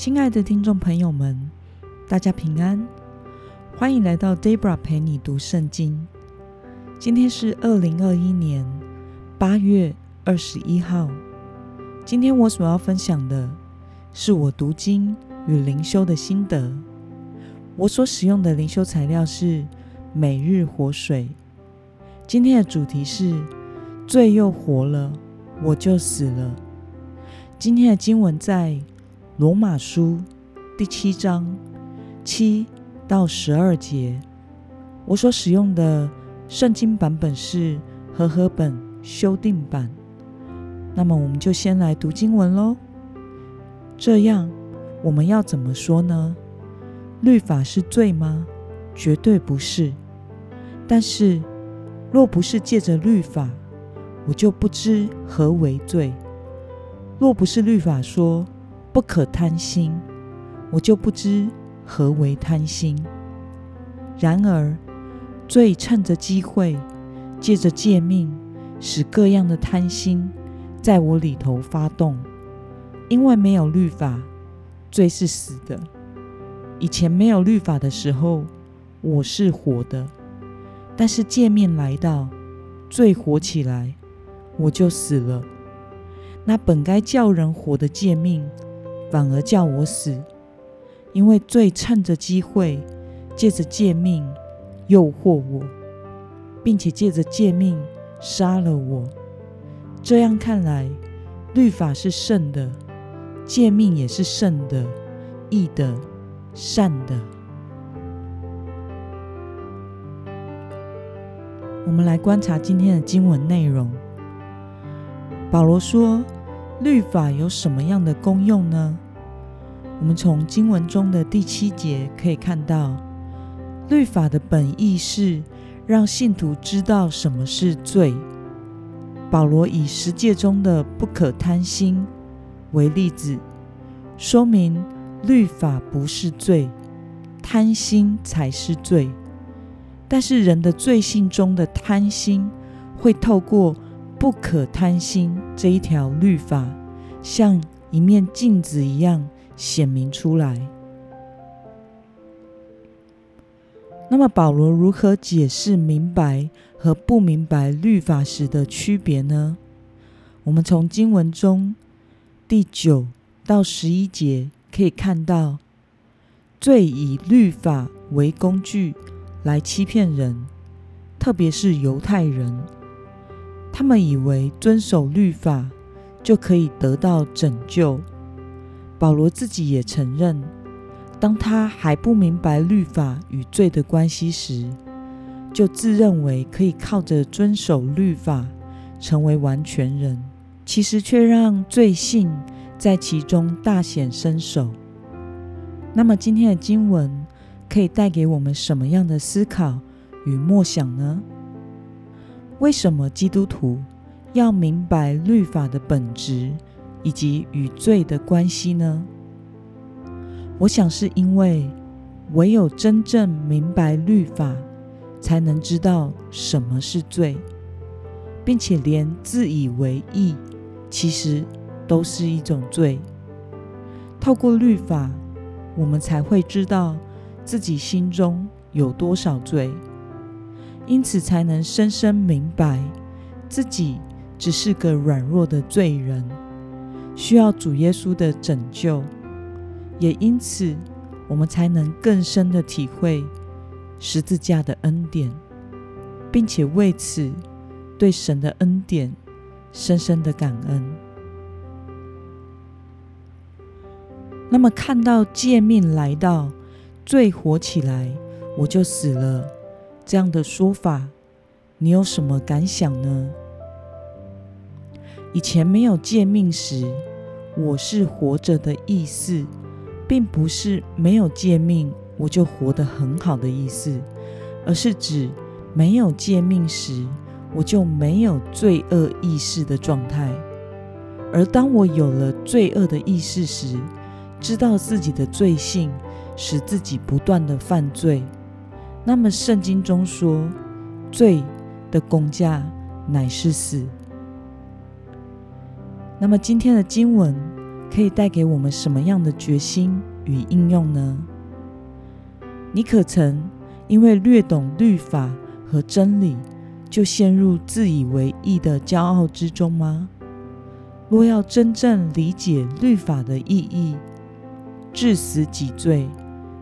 亲爱的听众朋友们，大家平安，欢迎来到 Debra 陪你读圣经。今天是二零二一年八月二十一号。今天我所要分享的是我读经与灵修的心得。我所使用的灵修材料是每日活水。今天的主题是罪又活了，我就死了。今天的经文在罗马书第七章七到十二节。我所使用的圣经版本是和合本修订版。那么，我们就先来读经文喽。这样，我们要怎么说呢？律法是罪吗？绝对不是。但是，若不是借着律法，我就不知何为罪；若不是律法说不可贪心，我就不知何为贪心。然而，罪趁着机会，借着诫命，使各样的贪心在我里头发动。因为没有律法，罪是死的；以前没有律法的时候，我是活的。但是界面来到，罪活起来，我就死了。那本该叫人活的诫命，反而叫我死，因为罪趁着机会，借着诫命诱惑我，并且借着诫命杀了我。这样看来，律法是圣的，诫命也是圣的、义的、善的。我们来观察今天的经文内容。保罗说：“律法有什么样的功用呢？”我们从经文中的第七节可以看到，律法的本意是让信徒知道什么是罪。保罗以十诫中的“不可贪心”为例子，说明律法不是罪，贪心才是罪。但是人的罪性中的贪心，会透过不可贪心这一条律法，像一面镜子一样显明出来。那么保罗如何解释明白和不明白律法时的区别呢？我们从经文中第九到十一节可以看到，罪以律法为工具。来欺骗人，特别是犹太人，他们以为遵守律法就可以得到拯救。保罗自己也承认，当他还不明白律法与罪的关系时，就自认为可以靠着遵守律法成为完全人，其实却让罪性在其中大显身手。那么今天的经文。可以带给我们什么样的思考与默想呢？为什么基督徒要明白律法的本质以及与罪的关系呢？我想是因为唯有真正明白律法，才能知道什么是罪，并且连自以为义，其实都是一种罪。透过律法，我们才会知道。自己心中有多少罪，因此才能深深明白自己只是个软弱的罪人，需要主耶稣的拯救。也因此，我们才能更深的体会十字架的恩典，并且为此对神的恩典深深的感恩。那么，看到诫命来到。罪活起来，我就死了。这样的说法，你有什么感想呢？以前没有诫命时，我是活着的意思，并不是没有诫命我就活得很好的意思，而是指没有诫命时，我就没有罪恶意识的状态。而当我有了罪恶的意识时，知道自己的罪性。使自己不断的犯罪，那么圣经中说，罪的工价乃是死。那么今天的经文可以带给我们什么样的决心与应用呢？你可曾因为略懂律法和真理，就陷入自以为意的骄傲之中吗？若要真正理解律法的意义，致死己罪，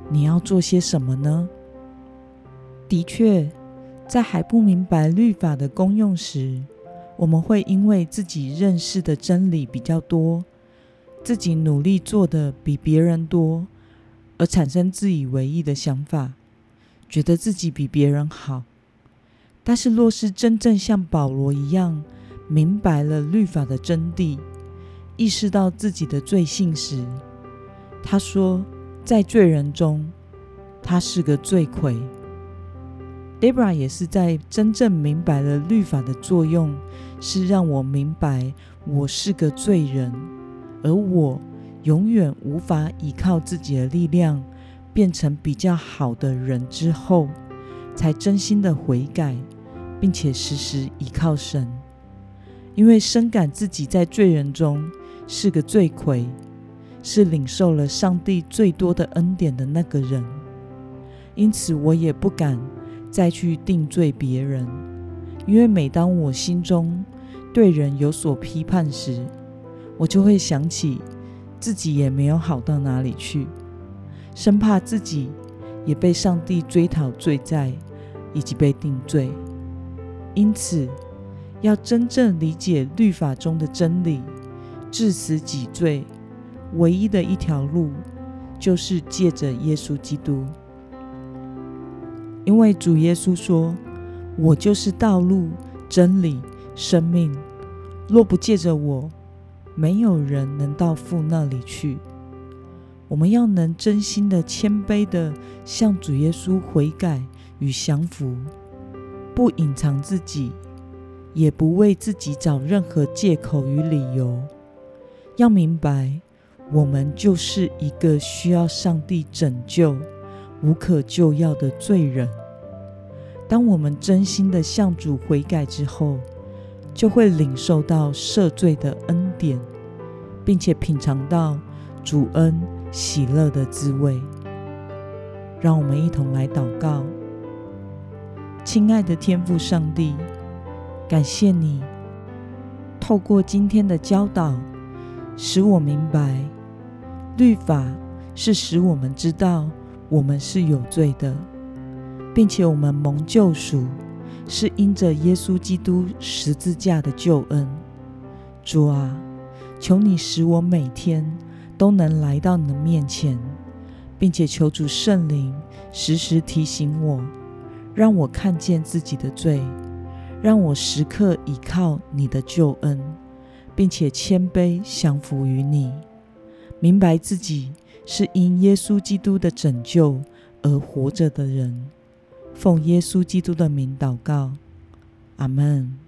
你要做些什么呢？的确，在还不明白律法的功用时，我们会因为自己认识的真理比较多，自己努力做的比别人多，而产生自以为意的想法，觉得自己比别人好。但是，若是真正像保罗一样明白了律法的真谛，意识到自己的罪性时，他说，在罪人中，他是个罪魁。Debra 也是在真正明白了律法的作用，是让我明白我是个罪人，而我永远无法依靠自己的力量变成比较好的人之后，才真心的悔改，并且时时依靠神。因为深感自己在罪人中是个罪魁，是领受了上帝最多的恩典的那个人，因此我也不敢。再去定罪别人，因为每当我心中对人有所批判时，我就会想起自己也没有好到哪里去，生怕自己也被上帝追讨罪债以及被定罪。因此，要真正理解律法中的真理，致死己罪，唯一的一条路就是借着耶稣基督。因为主耶稣说：“我就是道路、真理、生命。若不借着我，没有人能到父那里去。”我们要能真心的、谦卑的向主耶稣悔改与降服，不隐藏自己，也不为自己找任何借口与理由。要明白，我们就是一个需要上帝拯救。无可救药的罪人。当我们真心的向主悔改之后，就会领受到赦罪的恩典，并且品尝到主恩喜乐的滋味。让我们一同来祷告：亲爱的天父上帝，感谢你透过今天的教导，使我明白律法是使我们知道。我们是有罪的，并且我们蒙救赎，是因着耶稣基督十字架的救恩。主啊，求你使我每天都能来到你的面前，并且求主圣灵时时提醒我，让我看见自己的罪，让我时刻依靠你的救恩，并且谦卑降服于你，明白自己。是因耶稣基督的拯救而活着的人，奉耶稣基督的名祷告，阿门。